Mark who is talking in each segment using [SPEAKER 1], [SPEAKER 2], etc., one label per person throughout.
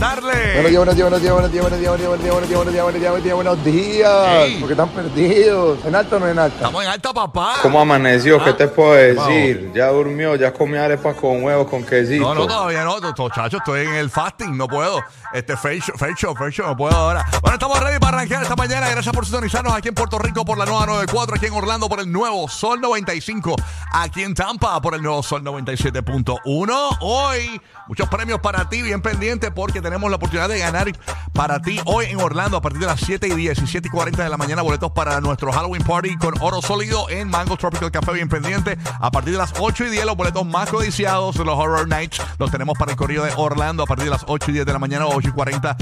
[SPEAKER 1] Darle.
[SPEAKER 2] Buenos días, buenos días, buenos días, buenos días, buenos días, buenos días, buenos días, buenos días, buenos días, buenos días, buenos días. Porque están perdidos. ¿En alta o no en alta?
[SPEAKER 1] Estamos en alta, papá.
[SPEAKER 3] ¿Cómo amaneció? ¿Qué te puedo decir? Ya durmió, ya comió arepas con huevos, con quesito.
[SPEAKER 1] No, no, todavía no, muchachos, estoy en el fasting, no puedo. Este, show, face show, no puedo ahora. Bueno, estamos ready para arrancar esta mañana. Gracias por sintonizarnos aquí en Puerto Rico por la nueva 94, aquí en Orlando por el nuevo Sol 95, aquí en Tampa por el nuevo Sol 97.1. Hoy, muchos premios para ti, bien pendiente, porque tenemos la oportunidad de ganar para ti hoy en Orlando a partir de las 7 y 10 y 7 y 40 de la mañana, boletos para nuestro Halloween Party con oro sólido en Mango Tropical Café, bien pendiente. A partir de las 8 y 10, los boletos más codiciados de los Horror Nights los tenemos para el corrido de Orlando a partir de las 8 y 10 de la mañana, 8 y 40.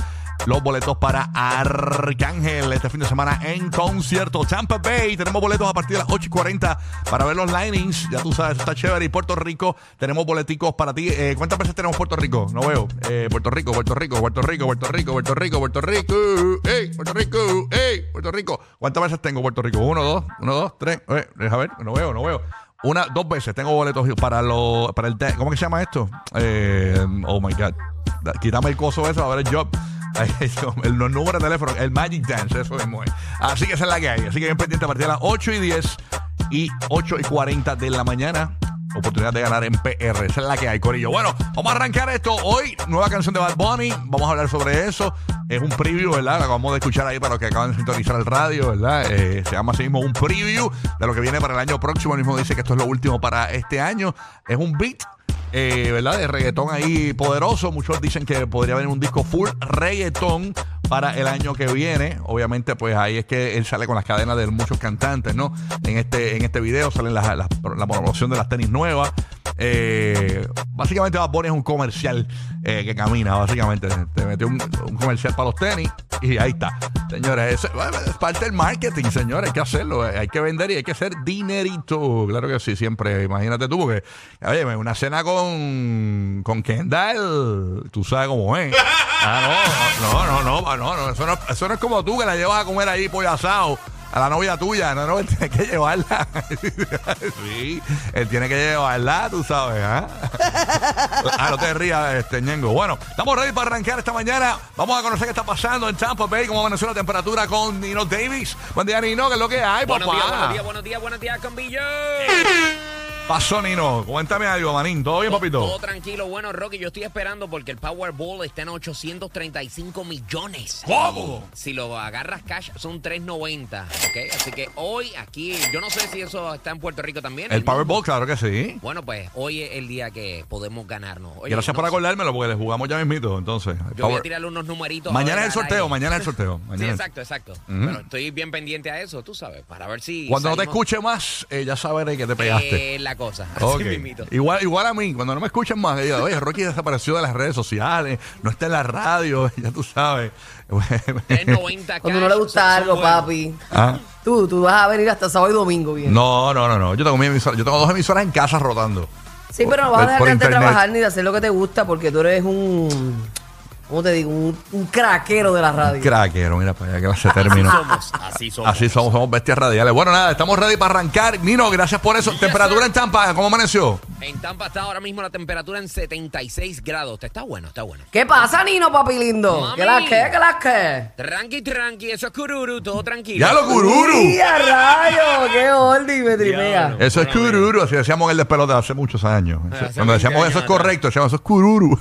[SPEAKER 1] Los boletos para Arcángel este fin de semana en concierto. Tampa Bay, tenemos boletos a partir de las 8 y 40 para ver los linings. Ya tú sabes, está chévere. Y Puerto Rico, tenemos boleticos para ti. Eh, ¿Cuántas veces tenemos Puerto Rico? No veo. Eh, Puerto Rico, Puerto Rico, Puerto Rico, Puerto Rico, Puerto Rico, Puerto Rico. ¡Ey! Puerto Rico, ¡ey! Puerto Rico. ¿Cuántas veces tengo Puerto Rico? Uno, dos, uno, dos, tres. Eh, deja ver, no veo, no veo. Una, dos veces tengo boletos para los, para el, ¿cómo que se llama esto? Eh, oh my God. Quítame el coso eso, a ver el job. Los números de teléfono, el Magic Dance, eso mismo es. Así que esa es la que hay. Así que bien pendiente a partir de las 8 y 10 y 8 y 40 de la mañana. Oportunidad de ganar en PR. Esa es la que hay, Corillo. Bueno, vamos a arrancar esto. Hoy, nueva canción de Bad Bunny. Vamos a hablar sobre eso. Es un preview, ¿verdad? La acabamos de escuchar ahí para los que acaban de sintonizar el radio, ¿verdad? Eh, se llama así mismo un preview de lo que viene para el año próximo. El mismo dice que esto es lo último para este año. Es un beat eh, ¿verdad? De reggaetón ahí poderoso. Muchos dicen que podría haber un disco full reggaetón para el año que viene. Obviamente, pues ahí es que él sale con las cadenas de muchos cantantes, ¿no? En este, en este video salen las- la promoción de las tenis nuevas. Eh, básicamente Bad Bunny es un comercial eh, que camina, básicamente. Te metió un, comercial para los tenis y ahí está. Señores, bueno, es parte del marketing, señores. Hay que hacerlo. eh, Hay que vender y hay que hacer dinerito. Claro que sí, siempre. Imagínate tú, porque, oye, una cena con, con Kendall, tú sabes cómo es. Ah, no, no, no, no, no, no, eso no, eso no es como tú que la llevas a comer ahí pollo asado. A la novia tuya, no, no, él tiene que llevarla. sí, él tiene que llevarla, tú sabes, ¿ah? Ah, no te rías, este ñengo. Bueno, estamos ready para arrancar esta mañana. Vamos a conocer qué está pasando en Tampa Bay, cómo amaneció la temperatura con Nino Davis. Buen día, Nino, ¿qué es lo que hay,
[SPEAKER 4] Buenos días, buenos
[SPEAKER 1] papá?
[SPEAKER 4] días, buenos días, buenos días, Cambillo.
[SPEAKER 1] Pasó, Nino. Cuéntame algo, manín. ¿Todo bien, papito?
[SPEAKER 4] Todo tranquilo, bueno, Rocky, yo estoy esperando porque el Powerball está en 835 millones.
[SPEAKER 1] ¿Cómo?
[SPEAKER 4] Si lo agarras cash, son 390, ¿ok? Así que hoy aquí, yo no sé si eso está en Puerto Rico también.
[SPEAKER 1] El
[SPEAKER 4] mismo.
[SPEAKER 1] Powerball, claro que sí.
[SPEAKER 4] Bueno, pues hoy es el día que podemos ganarnos. Oye,
[SPEAKER 1] Gracias
[SPEAKER 4] no
[SPEAKER 1] por
[SPEAKER 4] sé,
[SPEAKER 1] acordármelo porque le jugamos ya mismito, entonces. el
[SPEAKER 4] Yo voy a tirarle unos numeritos.
[SPEAKER 1] Mañana es el sorteo, mañana es el sorteo.
[SPEAKER 4] Sí,
[SPEAKER 1] Mañana
[SPEAKER 4] exacto, exacto. Pero estoy bien pendiente a eso, tú sabes, para ver si.
[SPEAKER 1] Cuando no te escuche más, eh, ya sabré que te pegaste.
[SPEAKER 4] La cosa. Así
[SPEAKER 1] Ok.
[SPEAKER 4] mismito.
[SPEAKER 1] Igual, igual a mí, cuando no me escuchen más, diga, oye, Rocky desapareció de las redes sociales, no está en la radio, ya tú sabes.
[SPEAKER 4] 390
[SPEAKER 5] Cuando no le gusta algo, papi.
[SPEAKER 1] Ah,
[SPEAKER 5] Tú, tú vas a venir hasta sábado y domingo bien.
[SPEAKER 1] No, no, no, no. Yo tengo mi emisora, yo tengo dos emisoras en casa rotando.
[SPEAKER 5] Sí, pero no vas a dejar de trabajar ni de hacer lo que te gusta porque tú eres un. ¿Cómo te digo? Un, un craquero de la radio.
[SPEAKER 1] Craquero, mira para allá que se terminó.
[SPEAKER 4] Somos, así somos.
[SPEAKER 1] Así somos, somos bestias radiales. Bueno, nada, estamos ready para arrancar. Nino, gracias por eso. Temperatura en Tampa, ¿cómo amaneció?
[SPEAKER 4] En Tampa está ahora mismo la temperatura en 76 grados. Está bueno, está bueno.
[SPEAKER 5] ¿Qué pasa, Nino, papi lindo?
[SPEAKER 4] Mami.
[SPEAKER 5] ¿Qué las que? ¿Qué las que?
[SPEAKER 4] Tranqui, tranqui, eso es cururu, todo tranquilo.
[SPEAKER 1] Ya lo cururu.
[SPEAKER 5] ¡Y a rayo! ¡Qué oldie me.
[SPEAKER 1] Eso es cururu, así decíamos en el despelote hace muchos años.
[SPEAKER 4] hace
[SPEAKER 1] Cuando
[SPEAKER 4] 20
[SPEAKER 1] decíamos
[SPEAKER 4] años
[SPEAKER 1] eso es correcto, decíamos eso es cururu.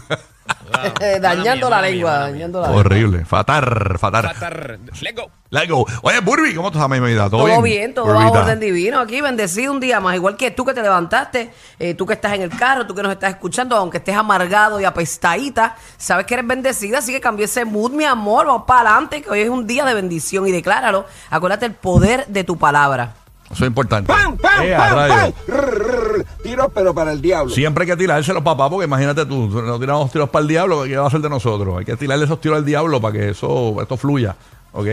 [SPEAKER 5] Eh, dañando la lengua, dañando la lengua.
[SPEAKER 1] Horrible, fatar, fatar.
[SPEAKER 4] Fatar. Let's go.
[SPEAKER 1] Let's go. Oye, Burby, ¿cómo estás, mi vida? ¿Todo,
[SPEAKER 5] Todo bien, todo bajo
[SPEAKER 1] Burbita?
[SPEAKER 5] orden divino aquí, bendecido un día más, igual que tú que te levantaste, eh, tú que estás en el carro, tú que nos estás escuchando, aunque estés amargado y apestadita, sabes que eres bendecida, así que cambia ese mood, mi amor, vamos para adelante, que hoy es un día de bendición y decláralo, acuérdate el poder de tu palabra.
[SPEAKER 1] Eso es importante.
[SPEAKER 2] ¡Pam, pam,
[SPEAKER 1] Eh,
[SPEAKER 2] pam, pam! Rrr, rrr, Tiro, pero para el diablo.
[SPEAKER 1] Siempre hay que tirárselos, papá, porque imagínate tú, no tiramos tiros para el diablo, ¿qué va a hacer de nosotros? Hay que tirarle esos tiros al diablo para que eso, esto fluya. ¿Ok?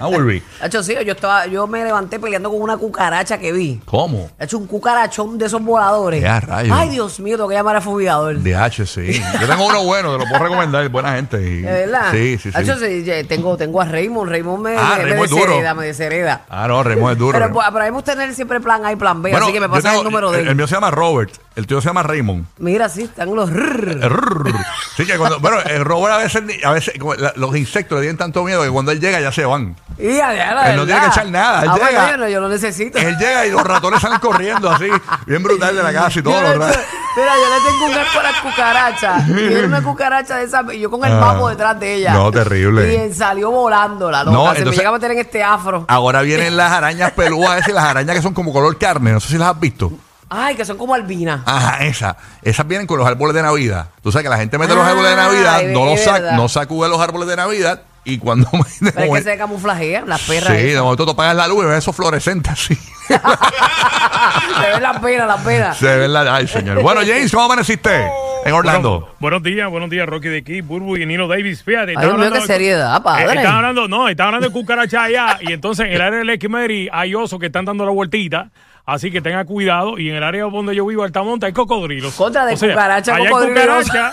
[SPEAKER 1] Ah, Burby.
[SPEAKER 5] Hacho, sí, yo estaba, yo me levanté peleando con una cucaracha que vi.
[SPEAKER 1] ¿Cómo?
[SPEAKER 5] He hecho un cucarachón de esos voladores.
[SPEAKER 1] Ya, rayos.
[SPEAKER 5] Ay, Dios mío, tengo que llamar a fumigador.
[SPEAKER 1] DH, sí. Yo tengo uno bueno, te lo puedo recomendar, buena gente. y-
[SPEAKER 5] ¿De verdad?
[SPEAKER 1] Sí, sí, sí.
[SPEAKER 5] Hacho, sí, ya, tengo, tengo a Raymond. Raymond me,
[SPEAKER 1] Ah,
[SPEAKER 5] me, me
[SPEAKER 1] Raymond es duro.
[SPEAKER 5] deshereda, me deshereda.
[SPEAKER 1] Ah, no, Remo es duro.
[SPEAKER 5] Pero, pues, pero que tener siempre plan A y plan B,
[SPEAKER 1] Bueno,
[SPEAKER 5] así que me pasa
[SPEAKER 1] tengo-
[SPEAKER 5] el número de
[SPEAKER 1] el,
[SPEAKER 5] él.
[SPEAKER 1] mío se llama Robert. El tío se llama Raymond.
[SPEAKER 5] Mira, sí, están los... rrr.
[SPEAKER 1] Rrrr. Sí, que cuando, bueno, el Robert a veces, a veces como la- los insectos le tienen tanto miedo que cuando él llega ya se van.
[SPEAKER 5] Y a ver, la
[SPEAKER 1] Él no tiene
[SPEAKER 5] verdad.
[SPEAKER 1] que echar nada, él
[SPEAKER 5] Ah, bueno,
[SPEAKER 1] llega.
[SPEAKER 5] yo no, yo lo necesito.
[SPEAKER 1] Él llega y los ratones salen corriendo así, bien brutal de la casa y todo.
[SPEAKER 5] Yo le-
[SPEAKER 1] ra-
[SPEAKER 5] Mira, yo le tengo un asco a las cucarachas. Y era una cucaracha de esa. Y yo con el
[SPEAKER 1] Ah.
[SPEAKER 5] mapo detrás de ella.
[SPEAKER 1] No, terrible.
[SPEAKER 5] Y él salió volando la loca.
[SPEAKER 1] No,
[SPEAKER 5] Se
[SPEAKER 1] entonces-
[SPEAKER 5] me llega a meter en este afro.
[SPEAKER 1] Ahora vienen las arañas pelúas esas y las arañas que son como color carne. No sé si las has visto.
[SPEAKER 5] Ay, que son como albinas.
[SPEAKER 1] Ajá, esas. Esas vienen con los árboles de Navidad. Tú sabes que la gente mete los
[SPEAKER 5] Ah,
[SPEAKER 1] árboles de Navidad,
[SPEAKER 5] es
[SPEAKER 1] no los sac-
[SPEAKER 5] verdad.
[SPEAKER 1] no sacude los árboles de Navidad y cuando de
[SPEAKER 5] Pero es que se camuflajean las perras.
[SPEAKER 1] Sí, de
[SPEAKER 5] esas.
[SPEAKER 1] momento tú apagas la luz y ves esos fluorescentes así.
[SPEAKER 5] se ven las penas, las penas.
[SPEAKER 1] Se ven la... Ay, señor. Bueno, James, ¿cómo amaneciste en Orlando?
[SPEAKER 6] Bueno, buenos días, buenos días, Rocky de aquí, Burbu y Nino Davis. Fíjate,
[SPEAKER 5] Ay, Dios mío, qué
[SPEAKER 6] de-
[SPEAKER 5] seriedad, padre.
[SPEAKER 6] Eh, están hablando, no, están hablando de cucaracha allá. y entonces en el área del Esquimeri hay osos que están dando la vueltita. Así que tenga cuidado. Y en el área donde yo vivo, Altamonte, hay cocodrilos.
[SPEAKER 5] Contra de cucaracha,
[SPEAKER 6] allá hay
[SPEAKER 5] cocodrilo y
[SPEAKER 6] cucaracha.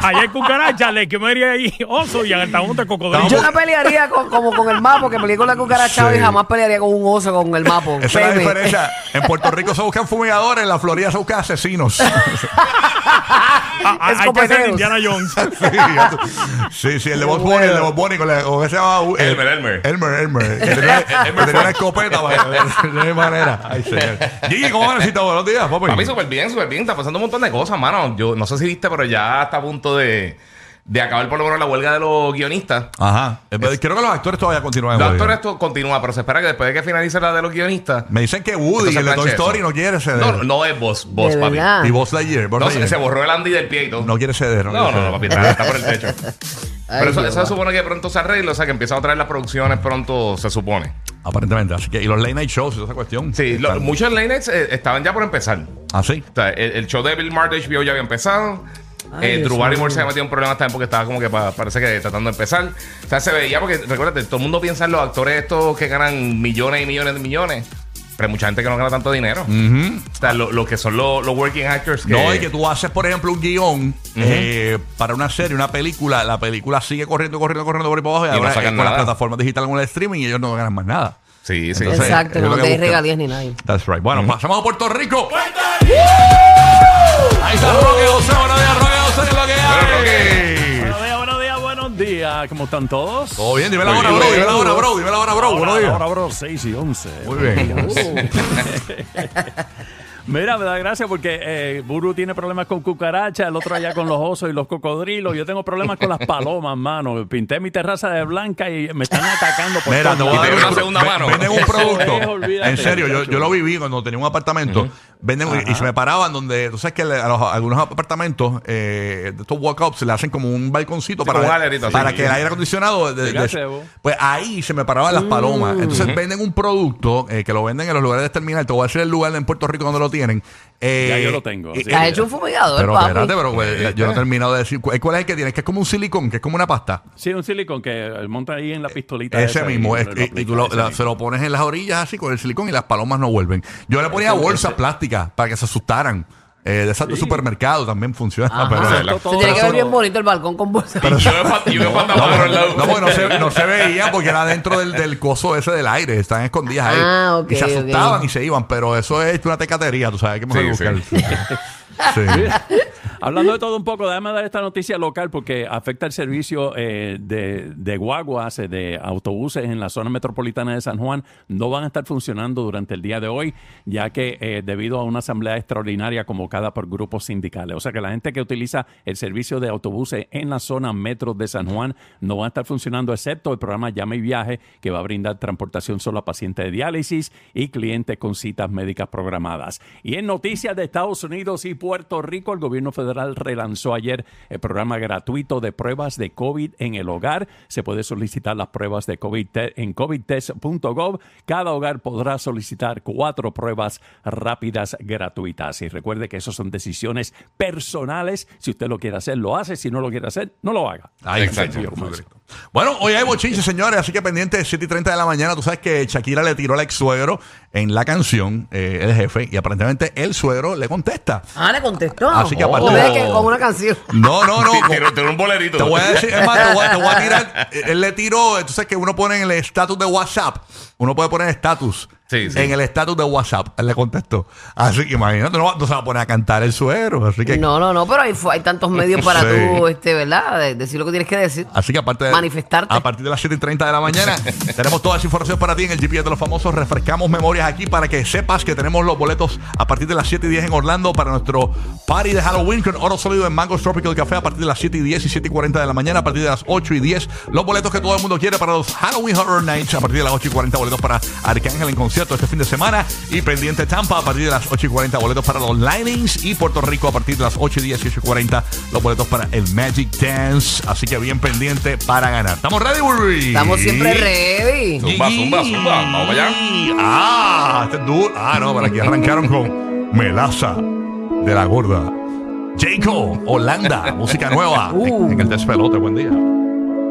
[SPEAKER 6] allá hay cucaracha, el Esquimeri hay oso y en Altamonte cocodrilo.
[SPEAKER 5] Yo no pelearía con, como con el mapo, que peleé con la cucaracha
[SPEAKER 1] Sí.
[SPEAKER 5] y jamás pelearía con un oso con el mapo.
[SPEAKER 1] Esa es la diferencia. En Puerto Rico se buscan fumigadores, en la Florida se buscan asesinos.
[SPEAKER 6] Ah, ah, hay que ser. Indiana Jones.
[SPEAKER 1] Sí, sí, sí, el de Bob Bunny, el de Bob Bunny, con la, ¿cómo que se llama? Uh,
[SPEAKER 7] Elmer, Elmer.
[SPEAKER 1] Elmer, Elmer. Tenía, que tenía una escopeta, de manera. Ay, señor. Gigi, ¿cómo necesitas? Buenos días, papi.
[SPEAKER 7] Mí súper bien, súper bien. Está pasando un montón de cosas, mano. Yo no sé si viste, pero ya está a punto de, de acabar por lo menos la huelga de los guionistas.
[SPEAKER 1] Ajá. Eh, Creo que los actores todavía continúan.
[SPEAKER 7] Los actores
[SPEAKER 1] huelga.
[SPEAKER 7] esto continúa, pero se espera que después de que finalice la de los guionistas.
[SPEAKER 1] Me dicen que Woody, el de Toy Story,
[SPEAKER 7] eso.
[SPEAKER 1] no quiere ceder.
[SPEAKER 7] No, no es vos, vos,
[SPEAKER 5] De
[SPEAKER 7] papi.
[SPEAKER 1] Y Buzz Lightyear. Buzz
[SPEAKER 7] No, se,
[SPEAKER 1] Lightyear.
[SPEAKER 7] se borró el Andy del pie y todo.
[SPEAKER 1] No quiere ceder. No,
[SPEAKER 7] No, no, no, papi, está, está por el techo.
[SPEAKER 5] Ay,
[SPEAKER 7] Pero eso, eso se supone que pronto se arregla, o sea que empiezan a traer las producciones pronto, se supone.
[SPEAKER 1] Aparentemente. Así que, y los late night shows, esa cuestión.
[SPEAKER 7] Sí, lo- muchos late nights eh, estaban ya por empezar.
[SPEAKER 1] Ah, sí.
[SPEAKER 7] O sea, el, el show de Bill Maher de HBO ya había empezado.
[SPEAKER 5] Ay,
[SPEAKER 7] eh, Drew Barrymore se había metido en problemas también porque estaba como que pa- parece que tratando de empezar. O sea, se veía porque, recuérdate, todo el mundo piensa en los actores estos que ganan millones y millones de millones. Pero hay mucha gente que no gana tanto dinero. O sea, lo, lo que son los, los working actors que...
[SPEAKER 1] No, y que tú haces, por ejemplo, un guion eh, para una serie, una película, la película sigue corriendo, corriendo, corriendo por ahí para abajo y,
[SPEAKER 7] Y no
[SPEAKER 1] ahora
[SPEAKER 7] sacan
[SPEAKER 1] con las plataformas digitales con el streaming y ellos no ganan más nada.
[SPEAKER 7] Sí, sí.
[SPEAKER 1] Entonces,
[SPEAKER 5] Exacto,
[SPEAKER 1] lo
[SPEAKER 5] no te regalías ni nadie.
[SPEAKER 1] That's right. Bueno, pasamos a Puerto Rico. Ahí está Roque José. Buenos días, Roque José. ¿qué es lo que hay?
[SPEAKER 6] Días. ¿Cómo están todos?
[SPEAKER 1] Todo bien, dime la hora, bro. Dime la hora, bro. Dime la hora, bro. Buenos días.
[SPEAKER 6] Ahora, bro, 6 y 11.
[SPEAKER 1] Muy bien.
[SPEAKER 6] Mira, me da gracia porque eh, Buru tiene problemas con cucarachas, el otro allá con los osos y los cocodrilos. Yo tengo problemas con las palomas, mano. Pinté mi terraza de blanca y me están atacando por
[SPEAKER 1] Mira, te
[SPEAKER 6] todos
[SPEAKER 1] voy a
[SPEAKER 7] Y
[SPEAKER 1] dar
[SPEAKER 7] te
[SPEAKER 6] lados.
[SPEAKER 7] una segunda mano.
[SPEAKER 1] Venden un producto.
[SPEAKER 6] es,
[SPEAKER 1] en serio, yo, lo viví cuando tenía un apartamento. Venden y se me paraban donde, tú sabes que le- a los- algunos apartamentos, eh, de estos walk-ups, se le hacen como un balconcito
[SPEAKER 7] Sí,
[SPEAKER 1] para, para
[SPEAKER 7] sí.
[SPEAKER 1] que el aire acondicionado. de- de- pues ahí se me paraban las palomas. Entonces venden un producto eh, que lo venden en los lugares de terminal. Te voy a decir el lugar en Puerto Rico donde lo tienen. Eh,
[SPEAKER 6] Ya yo lo tengo,
[SPEAKER 1] y-
[SPEAKER 6] así
[SPEAKER 5] Te has hecho un fumigador,
[SPEAKER 1] pero
[SPEAKER 5] papi.
[SPEAKER 1] espérate, pero pues, yo no he terminado de decir. ¿Cuál cuál es el que tienes? Que es como un silicón, que es como una pasta.
[SPEAKER 6] Sí, un silicón que monta ahí en la pistolita.
[SPEAKER 1] Ese
[SPEAKER 6] esa
[SPEAKER 1] mismo,
[SPEAKER 6] y
[SPEAKER 1] es-
[SPEAKER 6] lo
[SPEAKER 1] y, tú lo-
[SPEAKER 6] ese
[SPEAKER 1] la-
[SPEAKER 6] mismo.
[SPEAKER 1] se lo pones en las orillas así con el silicón y las palomas no vuelven. Yo le ponía bolsas plásticas para que se asustaran. Eh, de esas de
[SPEAKER 6] Sí.
[SPEAKER 1] supermercado también funciona.
[SPEAKER 5] Ajá.
[SPEAKER 1] Pero,
[SPEAKER 6] todo-
[SPEAKER 5] Se tiene que ver bien bonito el balcón con bolsa.
[SPEAKER 7] Y yo me faltaba por el lado.
[SPEAKER 1] no, porque no se, no se veía porque era dentro del, del coso ese del aire. Están escondidas ahí.
[SPEAKER 5] Ah, ok,
[SPEAKER 1] y se asustaban
[SPEAKER 5] ok.
[SPEAKER 1] y se iban. Pero eso es una tecatería, tú sabes. Que mejor
[SPEAKER 7] Sí,
[SPEAKER 1] buscar. Sí.
[SPEAKER 6] Hablando de todo un poco, déjame dar esta noticia local porque afecta el servicio eh, de, de guaguas, eh, de autobuses en la zona metropolitana de San Juan. No van a estar funcionando durante el día de hoy, ya que eh, debido a una asamblea extraordinaria convocada por grupos sindicales. O sea que la gente que utiliza el servicio de autobuses en la zona metro de San Juan no va a estar funcionando, excepto el programa Llama y Viaje, que va a brindar transportación solo a pacientes de diálisis y clientes con citas médicas programadas. Y en noticias de Estados Unidos y Puerto Rico, el gobierno federal relanzó ayer el programa gratuito de pruebas de COVID en el hogar. Se puede solicitar las pruebas de COVID en covidtest.gov. Cada hogar podrá solicitar cuatro pruebas rápidas gratuitas. Y recuerde que eso son decisiones personales. Si usted lo quiere hacer, lo hace. Si no lo quiere hacer, no lo haga.
[SPEAKER 1] Eso. Bueno, hoy hay bochinche, señores, así que pendiente de 7 y 30 de la mañana. Tú sabes que Shakira le tiró al ex suegro en la canción, eh, el jefe, y aparentemente el suegro le contesta.
[SPEAKER 5] Ah, le contestó.
[SPEAKER 1] Así que aparte
[SPEAKER 5] que con una canción.
[SPEAKER 1] No, no, no.
[SPEAKER 7] Tiene- tiene un bolerito.
[SPEAKER 1] Te voy a decir, es más, te voy, a- te voy a tirar. Él le tiró, sabes que uno pone en el estatus de WhatsApp, uno puede poner estatus.
[SPEAKER 7] Sí, sí.
[SPEAKER 1] en el estatus de WhatsApp. Él le contestó. Así que imagínate, no, no se va a poner a cantar el suero. Así que,
[SPEAKER 5] No, no, no, pero hay, fu- hay tantos medios para
[SPEAKER 1] Sí.
[SPEAKER 5] tú, este, ¿verdad? De- decir lo que tienes que decir.
[SPEAKER 1] Así que aparte de
[SPEAKER 5] Manifestarte.
[SPEAKER 1] a partir de las 7 y 30 de la mañana, tenemos toda esa información para ti en el GPS de los famosos. Refrescamos memorias aquí para que sepas que tenemos los boletos a partir de las 7 y 10 en Orlando para nuestro party de Halloween con oro sólido en Mango Tropical Café a partir de las 7 y 10 y 7 y 40 de la mañana. A partir de las 8 y 10, los boletos que todo el mundo quiere para los Halloween Horror Nights. A partir de las 8 y 40, boletos para Arcángel en concierto este fin de semana. Y pendiente Tampa a partir de las 8 y 40, boletos para los Linings. Y Puerto Rico a partir de las 8 y 10 y 8 y 40, los boletos para el Magic Dance. Así que bien pendiente para ganar. ¿Estamos ready, Burry?
[SPEAKER 5] Estamos siempre ready.
[SPEAKER 7] Zumba, zumba, zumba. Vamos allá.
[SPEAKER 1] Ah, este es duro. Ah, no, pero aquí arrancaron con Melaza de la Gorda. Jaco, Holanda, música nueva
[SPEAKER 5] Uh.
[SPEAKER 1] en, en el despelote. Buen día.